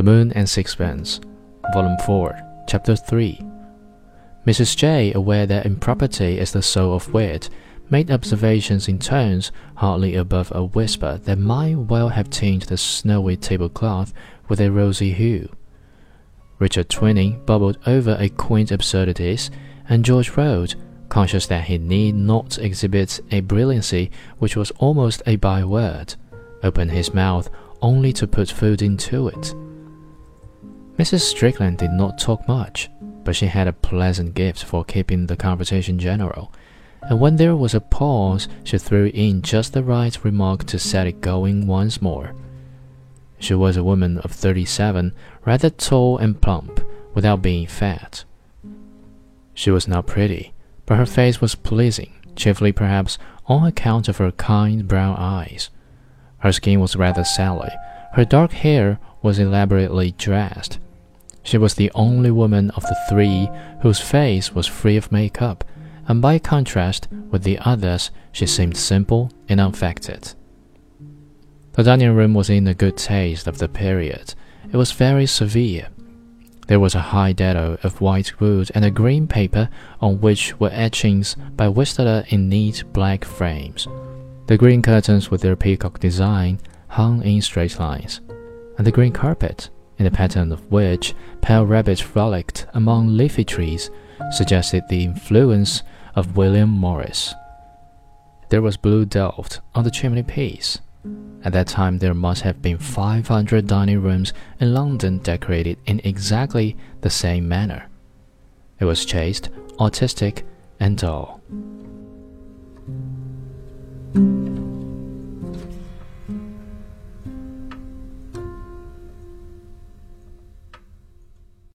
The Moon and Sixpence, Volume 4, Chapter 3. Mrs. Jay, aware that impropriety is the soul of wit, made observations in tones hardly above a whisper that might well have tinged the snowy tablecloth with a rosy hue. Richard Twining bubbled over a quaint absurdities, and George Road, conscious that he need not exhibit a brilliancy which was almost a byword, opened his mouth only to put food into it. Mrs. Strickland did not talk much, but she had a pleasant gift for keeping the conversation general, and when there was a pause, she threw in just the right remark to set it going once more. She was a woman of thirty seven, rather tall and plump, without being fat. She was not pretty, but her face was pleasing, chiefly perhaps on account of her kind brown eyes. Her skin was rather sallow, her dark hair was elaborately dressed, she was the only woman of the three whose face was free of makeup, and by contrast with the others, she seemed simple and unaffected. The dining room was in the good taste of the period. It was very severe. There was a high dado of white wood and a green paper on which were etchings by Whistler in neat black frames. The green curtains with their peacock design hung in straight lines, and the green carpet in the pattern of which pale rabbits frolicked among leafy trees, suggested the influence of William Morris. There was blue delft on the chimney piece. At that time, there must have been 500 dining rooms in London decorated in exactly the same manner. It was chaste, artistic, and dull.